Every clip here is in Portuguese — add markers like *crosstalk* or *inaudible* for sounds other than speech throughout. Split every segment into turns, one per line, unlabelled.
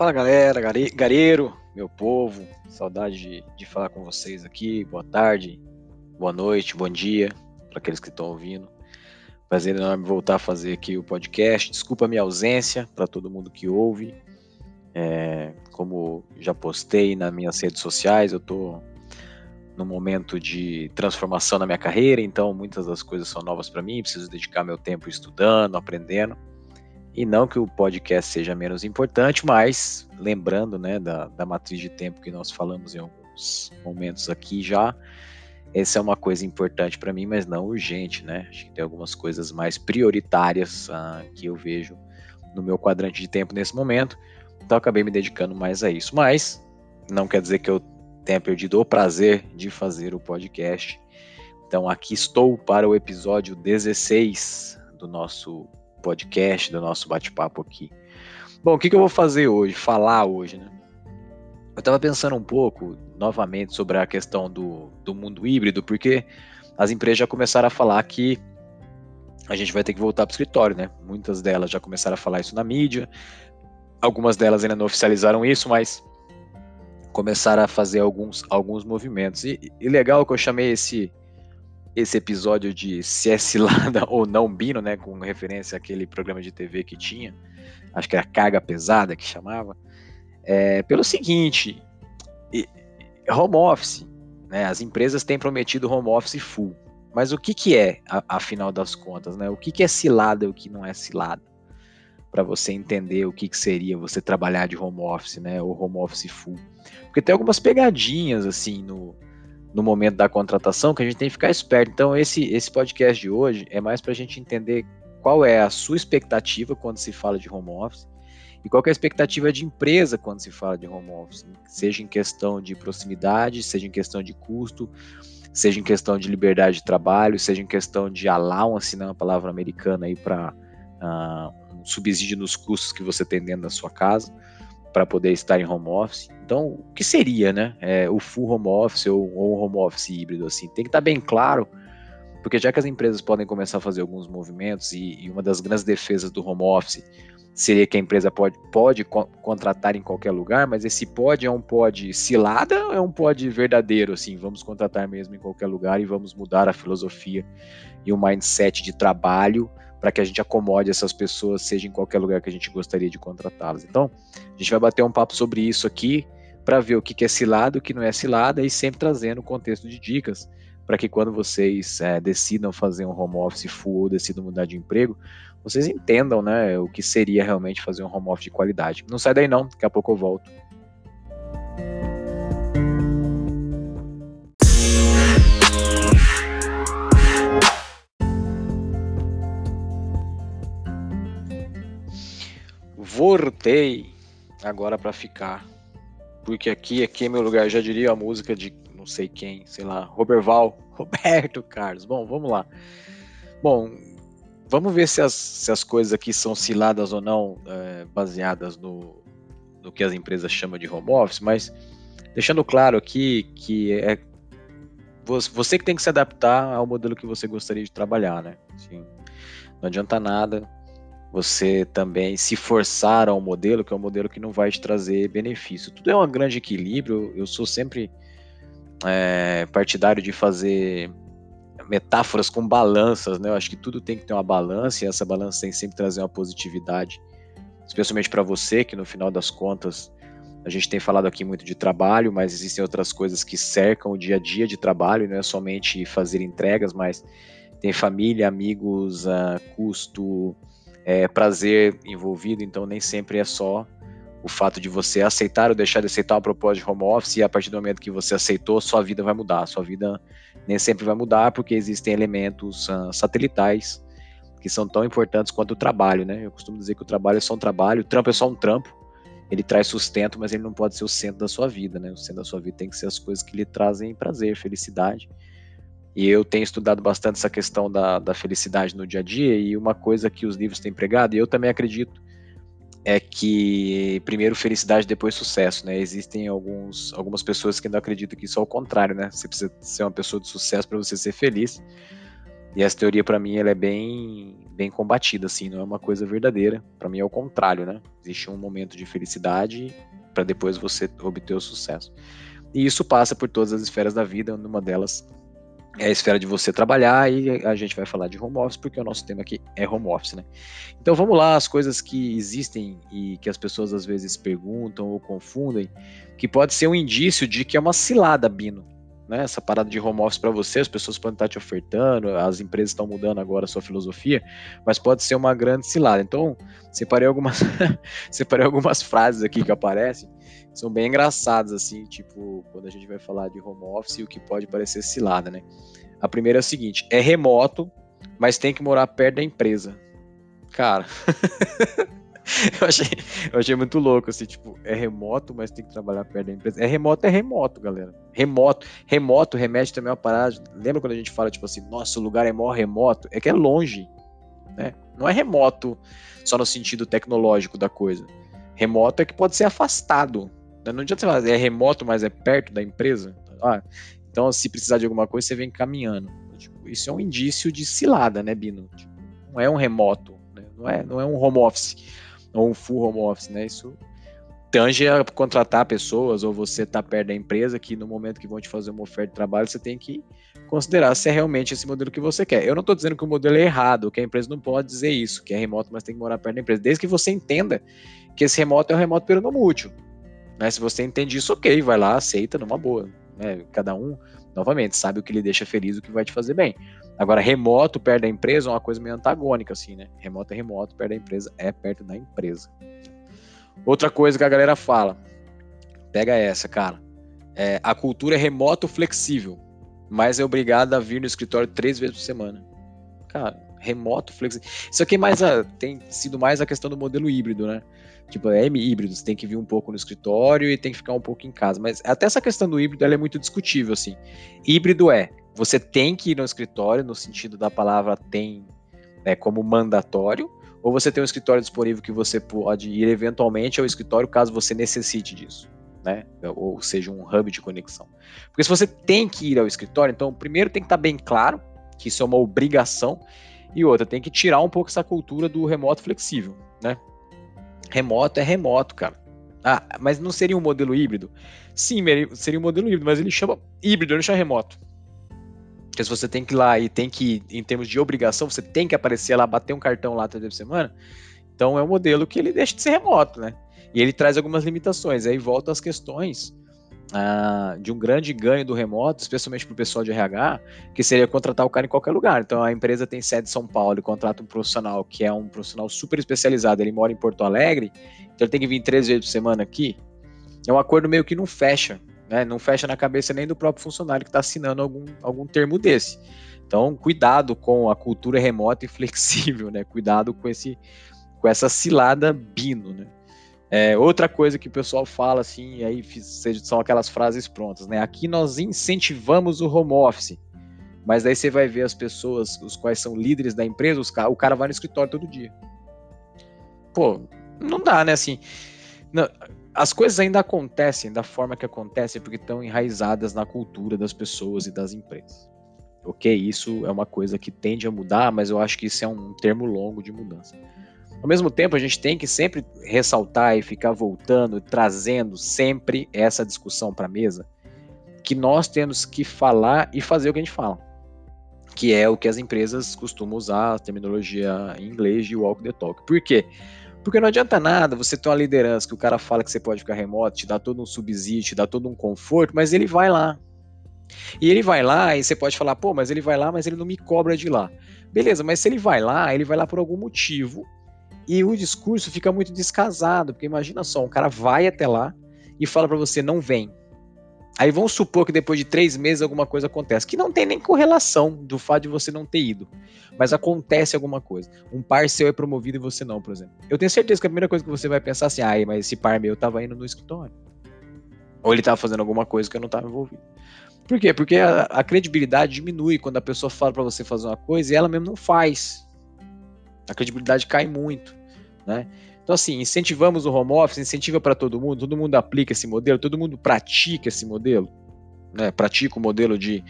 Fala galera, gareiro, meu povo, saudade de, de falar com vocês aqui. Boa tarde, boa noite, bom dia para aqueles que estão ouvindo. Prazer enorme voltar a fazer aqui o podcast. Desculpa a minha ausência para todo mundo que ouve. É, como já postei nas minhas redes sociais, eu estou no momento de transformação na minha carreira, então muitas das coisas são novas para mim. Preciso dedicar meu tempo estudando, aprendendo. E não que o podcast seja menos importante, mas lembrando né, da, da matriz de tempo que nós falamos em alguns momentos aqui já, essa é uma coisa importante para mim, mas não urgente, né? Acho que tem algumas coisas mais prioritárias uh, que eu vejo no meu quadrante de tempo nesse momento, então acabei me dedicando mais a isso. Mas não quer dizer que eu tenha perdido o prazer de fazer o podcast. Então aqui estou para o episódio 16 do nosso podcast, do nosso bate-papo aqui. Bom, o que, que, eu vou fazer hoje? Falar hoje, né? Eu estava pensando um pouco, novamente, sobre a questão do, do mundo híbrido, porque as empresas já começaram a falar que a gente vai ter que voltar para o escritório, né? Muitas delas já começaram a falar isso na mídia, algumas delas ainda não oficializaram isso, mas começaram a fazer alguns, alguns movimentos. E, e legal que eu chamei esse esse episódio de se é cilada *laughs* ou não Bino, né, com referência àquele programa de TV que tinha, acho que era Carga Pesada que chamava, é, pelo seguinte, home office, né, as empresas têm prometido home office full, mas o que que é, afinal das contas, né, o que que é cilada e o que não é cilada? Para você entender o que, que seria você trabalhar de home office, né, ou home office full. Porque tem algumas pegadinhas, assim, no, no momento da contratação que a gente tem que ficar esperto. Então, esse, esse podcast de hoje é mais para a gente entender qual é a sua expectativa quando se fala de home office e qual é a expectativa de empresa quando se fala de home office, seja em questão de proximidade, seja em questão de custo, seja em questão de liberdade de trabalho, seja em questão de allowance, né, uma palavra americana aí para uh, ah, um subsídio nos custos que você tem dentro da sua casa para poder estar em home office. Então, o que seria, né? É, o full home office ou, ou um home office híbrido, assim? Tem que estar tá bem claro, porque já que as empresas podem começar a fazer alguns movimentos e, e uma das grandes defesas do home office seria que a empresa pode, pode co contratar em qualquer lugar, mas esse pode é um pode cilada ou é um pode verdadeiro, assim, vamos contratar mesmo em qualquer lugar e vamos mudar a filosofia e o mindset de trabalho para que a gente acomode essas pessoas, seja em qualquer lugar que a gente gostaria de contratá-las. Então, a gente vai bater um papo sobre isso aqui, para ver o que é cilada, o que não é cilada, e sempre trazendo contexto de dicas, para que quando vocês é, decidam fazer um home office full ou decidam mudar de emprego, vocês entendam né, o que seria realmente fazer um home office de qualidade. Não sai daí não, daqui a pouco eu volto. Voltei agora para ficar. Porque aqui, aqui é meu lugar. Já diria a música de não sei quem, sei lá, Roberval, *laughs* Roberto Carlos. Bom, vamos lá. Bom, vamos ver se as, se as coisas aqui são ciladas ou não, é, baseadas no, no que as empresas chamam de home office, mas deixando claro aqui que é você que tem que se adaptar ao modelo que você gostaria de trabalhar, né? Assim, não adianta nada você também se forçar a um modelo que é um modelo que não vai te trazer benefício. Tudo é um grande equilíbrio. Eu sou sempre é, partidário de fazer metáforas com balanças, né? Eu acho que tudo tem que ter uma balança e essa balança tem que sempre trazer uma positividade, especialmente para você, que no final das contas a gente tem falado aqui muito de trabalho, mas existem outras coisas que cercam o dia a dia de trabalho, não é somente fazer entregas, mas tem família, amigos, uh, custo, é, prazer envolvido, então nem sempre é só o fato de você aceitar ou deixar de aceitar uma proposta de home office e a partir do momento que você aceitou, sua vida vai mudar. Sua vida nem sempre vai mudar porque existem elementos uh, satelitais que são tão importantes quanto o trabalho, né? Eu costumo dizer que o trabalho é só um trabalho, o trampo é só um trampo. Ele traz sustento, mas ele não pode ser o centro da sua vida, né? O centro da sua vida tem que ser as coisas que lhe trazem prazer, felicidade e eu tenho estudado bastante essa questão da, da felicidade no dia a dia, e uma coisa que os livros têm pregado, e eu também acredito, é que primeiro felicidade, depois sucesso, né? Existem alguns, algumas pessoas que não acreditam que isso é o contrário, né? Você precisa ser uma pessoa de sucesso para você ser feliz. E essa teoria, para mim, ela é bem, bem combatida, assim, não é uma coisa verdadeira. Para mim é o contrário, né? Existe um momento de felicidade para depois você obter o sucesso. E isso passa por todas as esferas da vida, numa delas é a esfera de você trabalhar e a gente vai falar de home office porque o nosso tema aqui é home office, né? Então vamos lá, as coisas que existem e que as pessoas às vezes perguntam ou confundem, que pode ser um indício de que é uma cilada, Bino. Né, essa parada de home office para você, as pessoas podem estar te ofertando, as empresas estão mudando agora a sua filosofia, mas pode ser uma grande cilada. Então, separei algumas, *laughs* separei algumas frases aqui que aparecem são bem engraçados, assim, tipo, quando a gente vai falar de home office e o que pode parecer cilada, né? A primeira é o seguinte: é remoto, mas tem que morar perto da empresa. Cara. *laughs* eu, achei, eu achei muito louco, assim, tipo, é remoto, mas tem que trabalhar perto da empresa. É remoto, é remoto, galera. Remoto, remoto remete também a uma parada. Lembra quando a gente fala, tipo assim, nossa, o lugar é maior remoto? É que é longe, né? Não é remoto só no sentido tecnológico da coisa. Remoto é que pode ser afastado. Não adianta você falar, é remoto, mas é perto da empresa. Ah, então, se precisar de alguma coisa, você vem caminhando. Tipo, isso é um indício de cilada, né, Bino? Tipo, não é um remoto, né? não, é, não é um home office, ou um full home office, né? Isso tange a contratar pessoas, ou você tá perto da empresa, que no momento que vão te fazer uma oferta de trabalho, você tem que considerar se é realmente esse modelo que você quer. Eu não estou dizendo que o modelo é errado, que a empresa não pode dizer isso, que é remoto, mas tem que morar perto da empresa, desde que você entenda que esse remoto é um remoto peronomútil. Né? Se você entende isso, ok, vai lá, aceita numa boa. Né? Cada um, novamente, sabe o que lhe deixa feliz, o que vai te fazer bem. Agora, remoto perto da empresa é uma coisa meio antagônica, assim, né? Remoto é remoto, perto da empresa é perto da empresa. Outra coisa que a galera fala, pega essa, cara. É, a cultura é remoto flexível, mas é obrigado a vir no escritório três vezes por semana. Cara, remoto flexível. Isso aqui é mais a, tem sido mais a questão do modelo híbrido, né? Tipo, é híbrido, você tem que vir um pouco no escritório e tem que ficar um pouco em casa. Mas até essa questão do híbrido ela é muito discutível, assim. Híbrido é, você tem que ir no escritório, no sentido da palavra tem né, como mandatório, ou você tem um escritório disponível que você pode ir eventualmente ao escritório caso você necessite disso. Né? Ou seja, um hub de conexão. Porque se você tem que ir ao escritório, então primeiro tem que estar bem claro que isso é uma obrigação, e outra, tem que tirar um pouco essa cultura do remoto flexível, né? Remoto é remoto, cara. Ah, mas não seria um modelo híbrido? Sim, seria um modelo híbrido, mas ele chama híbrido, ele não chama remoto. Porque se você tem que ir lá e tem que, em termos de obrigação, você tem que aparecer lá, bater um cartão lá toda semana, então é um modelo que ele deixa de ser remoto, né? E ele traz algumas limitações. Aí volta às questões ah, de um grande ganho do remoto, especialmente para o pessoal de RH, que seria contratar o cara em qualquer lugar. Então a empresa tem sede em São Paulo e contrata um profissional que é um profissional super especializado, ele mora em Porto Alegre, então ele tem que vir três vezes por semana aqui. É um acordo meio que não fecha, né? Não fecha na cabeça nem do próprio funcionário que está assinando algum, algum termo desse. Então, cuidado com a cultura remota e *laughs* flexível, né? Cuidado com esse com essa cilada bino, né? É, outra coisa que o pessoal fala assim, aí são aquelas frases prontas, né? Aqui nós incentivamos o home office, mas daí você vai ver as pessoas, os quais são líderes da empresa, os, o cara vai no escritório todo dia. Pô, não dá, né? Assim, não, as coisas ainda acontecem da forma que acontecem porque estão enraizadas na cultura das pessoas e das empresas. Ok, isso é uma coisa que tende a mudar, mas eu acho que isso é um termo longo de mudança. Ao mesmo tempo, a gente tem que sempre ressaltar e ficar voltando, trazendo sempre essa discussão para a mesa, que nós temos que falar e fazer o que a gente fala, que é o que as empresas costumam usar, a terminologia em inglês de walk the talk. Por quê? Porque não adianta nada você ter uma liderança que o cara fala que você pode ficar remoto, te dá todo um subsídio, te dá todo um conforto, mas ele vai lá. E ele vai lá e você pode falar, pô, mas ele vai lá, mas ele não me cobra de lá. Beleza, mas se ele vai lá, ele vai lá por algum motivo e o discurso fica muito descasado, porque imagina só, um cara vai até lá e fala para você, não vem. Aí vamos supor que depois de três meses alguma coisa acontece, que não tem nem correlação do fato de você não ter ido, mas acontece alguma coisa. Um par seu é promovido e você não, por exemplo. Eu tenho certeza que a primeira coisa que você vai pensar assim, ai, mas esse par meu tava indo no escritório. Ou ele tava fazendo alguma coisa que eu não tava envolvido. Por quê? Porque a, a credibilidade diminui quando a pessoa fala para você fazer uma coisa e ela mesmo não faz. A credibilidade cai muito. Né? Então, assim, incentivamos o home office, incentiva para todo mundo, todo mundo aplica esse modelo, todo mundo pratica esse modelo, né? pratica o modelo de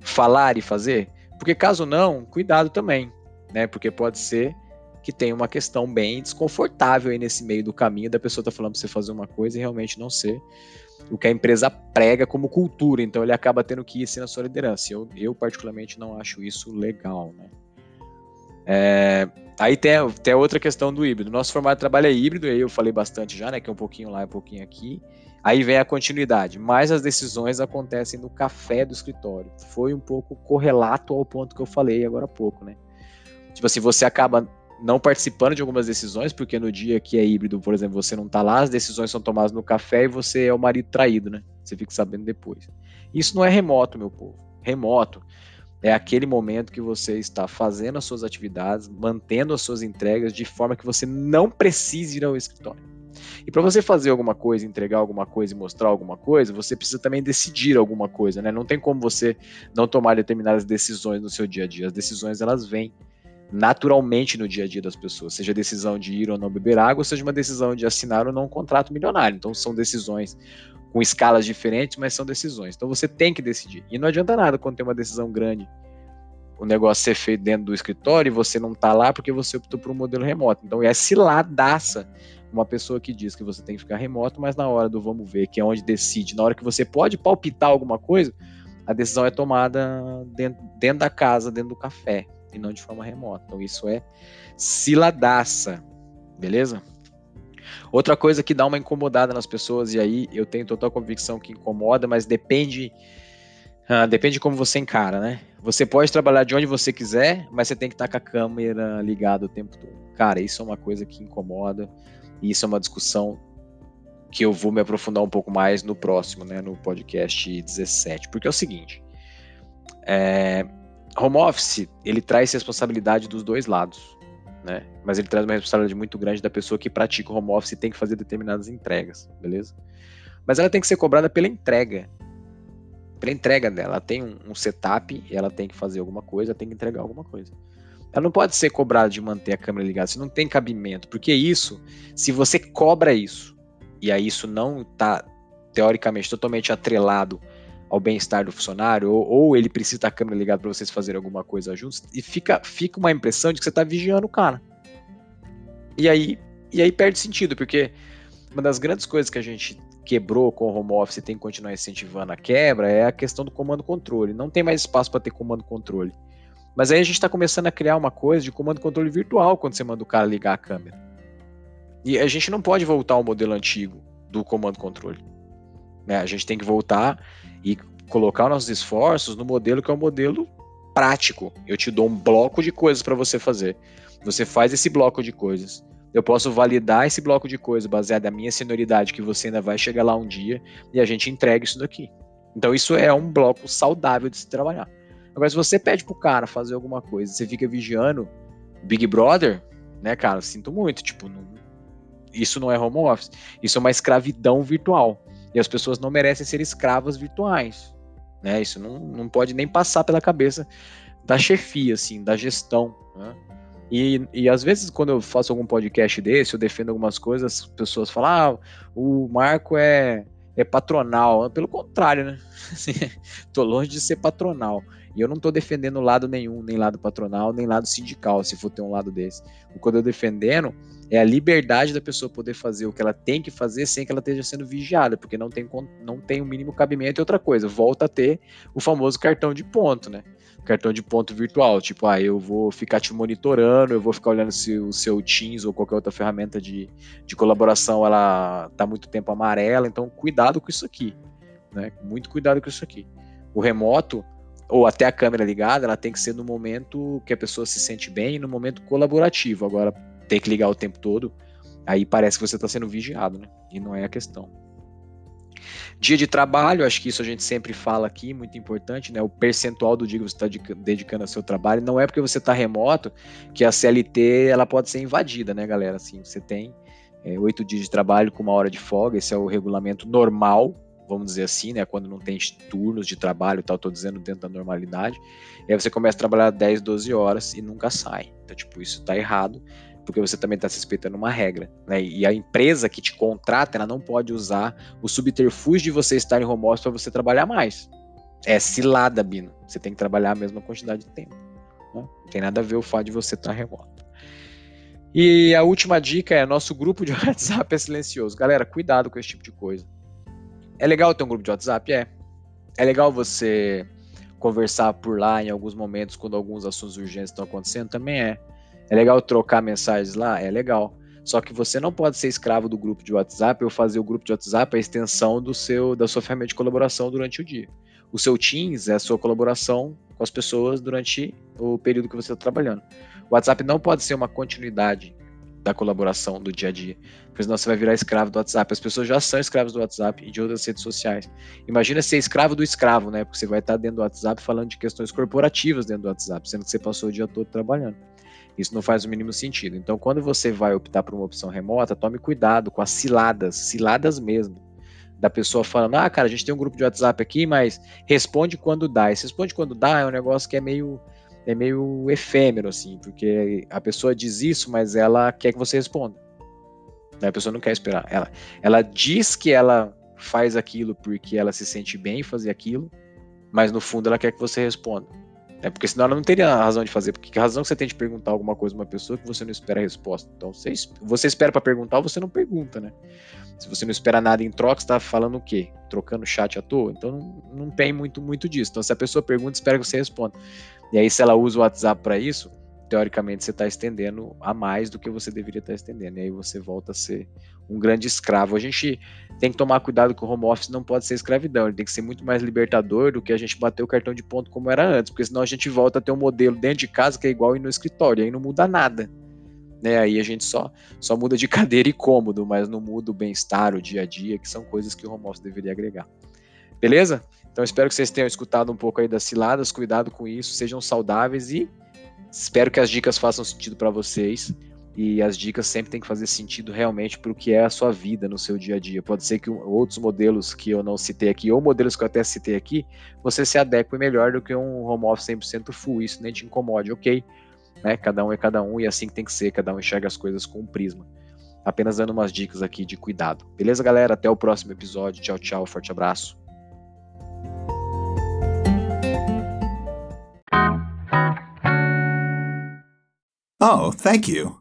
falar e fazer. Porque caso não, cuidado também, né? Porque pode ser que tenha uma questão bem desconfortável aí nesse meio do caminho da pessoa tá falando para você fazer uma coisa e realmente não ser o que a empresa prega como cultura, então ele acaba tendo que ir assim na sua liderança. Eu, eu particularmente não acho isso legal, né? É, aí tem, tem outra questão do híbrido. Nosso formato de trabalho é híbrido, aí eu falei bastante já, né? Que é um pouquinho lá, um pouquinho aqui. Aí vem a continuidade, mas as decisões acontecem no café do escritório. Foi um pouco correlato ao ponto que eu falei agora há pouco, né? Tipo assim, você acaba não participando de algumas decisões, porque no dia que é híbrido, por exemplo, você não está lá, as decisões são tomadas no café e você é o marido traído, né? Você fica sabendo depois. Isso não é remoto, meu povo. Remoto é aquele momento que você está fazendo as suas atividades, mantendo as suas entregas de forma que você não precise ir ao escritório. E para você fazer alguma coisa, entregar alguma coisa e mostrar alguma coisa, você precisa também decidir alguma coisa, né? Não tem como você não tomar determinadas decisões no seu dia a dia. As decisões elas vêm naturalmente no dia a dia das pessoas, seja a decisão de ir ou não beber água, seja uma decisão de assinar ou não um contrato milionário. Então são decisões com escalas diferentes, mas são decisões. Então você tem que decidir. E não adianta nada quando tem uma decisão grande, o negócio ser feito dentro do escritório e você não está lá porque você optou por um modelo remoto. Então é ciladaça uma pessoa que diz que você tem que ficar remoto, mas na hora do vamos ver, que é onde decide, na hora que você pode palpitar alguma coisa, a decisão é tomada dentro, dentro da casa, dentro do café e não de forma remota. Então isso é ciladaça, beleza? Outra coisa que dá uma incomodada nas pessoas, e aí eu tenho total convicção que incomoda, mas depende uh, depende de como você encara, né? Você pode trabalhar de onde você quiser, mas você tem que estar com a câmera ligada o tempo todo. Cara, isso é uma coisa que incomoda, e isso é uma discussão que eu vou me aprofundar um pouco mais no próximo, né, no podcast 17. Porque é o seguinte, é, home office, ele traz responsabilidade dos dois lados, né? Mas ele traz uma responsabilidade muito grande da pessoa que pratica o home office e tem que fazer determinadas entregas, beleza? Mas ela tem que ser cobrada pela entrega. Pela entrega dela. Ela tem um, um setup, ela tem que fazer alguma coisa, tem que entregar alguma coisa. Ela não pode ser cobrada de manter a câmera ligada, isso não tem cabimento, porque isso, se você cobra isso, e aí isso não está teoricamente totalmente atrelado ao bem-estar do funcionário, ou, ou, ele precisa estar a câmera ligada para vocês fazerem alguma coisa juntos, e fica, fica uma impressão de que você está vigiando o cara. E aí, e aí perde sentido, porque uma das grandes coisas que a gente quebrou com o home office e tem que continuar incentivando a quebra é a questão do comando-controle. Não tem mais espaço para ter comando-controle. Mas aí a gente está começando a criar uma coisa de comando-controle virtual quando você manda o cara ligar a câmera. E a gente não pode voltar ao modelo antigo do comando-controle. Né? A gente tem que voltar e colocar nossos esforços no modelo que é um modelo prático. Eu te dou um bloco de coisas para você fazer. Você faz esse bloco de coisas. Eu posso validar esse bloco de coisas baseado na minha senioridade, que você ainda vai chegar lá um dia e a gente entrega isso daqui. Então, isso é um bloco saudável de se trabalhar. Agora, se você pede pro cara fazer alguma coisa, você fica vigiando Big Brother, né, cara? Sinto muito. Tipo, não, isso não é home office. Isso é uma escravidão virtual. E as pessoas não merecem ser escravas virtuais. Né? Isso não, não pode nem passar pela cabeça da chefia, assim, da gestão. Né? E, e às vezes, quando eu faço algum podcast desse, eu defendo algumas coisas, as pessoas falam: ah, o Marco é, é patronal. Pelo contrário, né? *laughs* Assim, tô longe de ser patronal. E eu não estou defendendo lado nenhum, nem lado patronal, nem lado sindical, se for ter um lado desse. O que eu estou defendendo é a liberdade da pessoa poder fazer o que ela tem que fazer sem que ela esteja sendo vigiada, porque não tem, não tem o mínimo cabimento e outra coisa, volta a ter o famoso cartão de ponto, né? Cartão de ponto virtual, tipo, ah, eu vou ficar te monitorando, eu vou ficar olhando se o seu Teams ou qualquer outra ferramenta de, de colaboração, ela tá muito tempo amarela, então cuidado com isso aqui, né? Muito cuidado com isso aqui. O remoto, ou até a câmera ligada, ela tem que ser no momento que a pessoa se sente bem, no momento colaborativo. Agora, ter que ligar o tempo todo, aí parece que você está sendo vigiado, né? E não é a questão. Dia de trabalho, acho que isso a gente sempre fala aqui, muito importante, né? O percentual do dia que você está dedicando ao seu trabalho. Não é porque você está remoto que a CLT ela pode ser invadida, né, galera? Assim, você tem é, oito é, dias de trabalho com uma hora de folga, esse é o regulamento normal vamos dizer assim, né? Quando não tem turnos de trabalho e tal, tô dizendo dentro da normalidade. E aí você começa a trabalhar 10, 12 horas e nunca sai. Então, tipo, isso tá errado, porque você também está respeitando uma regra, né? E a empresa que te contrata, ela não pode usar o subterfúgio de você estar em home office para você trabalhar mais. É cilada, Bino. Você tem que trabalhar a mesma quantidade de tempo. Né? Não tem nada a ver o fato de você estar remoto. E a última dica é: nosso grupo de *laughs* WhatsApp é silencioso. Galera, cuidado com esse tipo de coisa. É legal ter um grupo de WhatsApp? É. É legal você conversar por lá em alguns momentos quando alguns assuntos urgentes estão acontecendo? Também é. É legal trocar mensagens lá? É legal. Só que você não pode ser escravo do grupo de WhatsApp ou fazer o grupo de WhatsApp a extensão do seu da sua ferramenta de colaboração durante o dia. O seu Teams é a sua colaboração com as pessoas durante o período que você está trabalhando. O WhatsApp não pode ser uma continuidade da colaboração do dia a dia, porque senão você vai virar escravo do WhatsApp. As pessoas já são escravos do WhatsApp e de outras redes sociais. Imagina ser escravo do escravo, né? Porque você vai estar dentro do WhatsApp falando de questões corporativas dentro do WhatsApp, sendo que você passou o dia todo trabalhando. Isso não faz o mínimo sentido. Então, quando você vai optar por uma opção remota, tome cuidado com as ciladas, ciladas mesmo. Da pessoa falando, ah, cara, a gente tem um grupo de WhatsApp aqui, mas responde quando dá. Esse responde quando dá é um negócio que é meio é meio efêmero, assim, porque a pessoa diz isso, mas ela quer que você responda. Né, a pessoa não quer esperar. Ela, ela diz que ela faz aquilo porque ela se sente bem em fazer aquilo, mas no fundo ela quer que você responda. É porque senão ela não teria razão de fazer. Porque a razão que você tem de perguntar alguma coisa a uma pessoa que você não espera a resposta. Então, você, você espera para perguntar ou você não pergunta, né? Se você não espera nada em troca, você tá falando o quê? Trocando chat à toa? Então não, não tem muito, muito disso. Então, se a pessoa pergunta, espera que você responda. E aí, se ela usa o WhatsApp para isso, teoricamente você está estendendo a mais do que você deveria estar tá estendendo. E aí você volta a ser um grande escravo. A gente tem que tomar cuidado que o home office não pode ser escravidão, ele tem que ser muito mais libertador do que a gente bater o cartão de ponto como era antes, porque senão a gente volta a ter um modelo dentro de casa que é igual ir no escritório, aí não muda nada. Né, aí a gente só, só muda de *laughs* cadeira e cômodo, mas não muda o bem-estar, o dia a dia, que são coisas que o home office deveria agregar. Beleza? Então espero que vocês tenham escutado um pouco aí das ciladas, cuidado com isso, sejam saudáveis e espero que as dicas façam sentido para vocês. E as dicas sempre têm que fazer sentido realmente para o que é a sua vida no seu dia a dia. Pode ser que outros modelos que eu não citei aqui, ou modelos que eu até citei aqui, você se adeque melhor do que um home office 100% full. Isso nem te incomode, ok? Né? Cada um é cada um e é assim que tem que ser, cada um enxerga as coisas com um prisma. Apenas dando umas dicas aqui de cuidado. Beleza, galera? Até o próximo episódio. Tchau, tchau. Forte abraço.
Oh, thank you.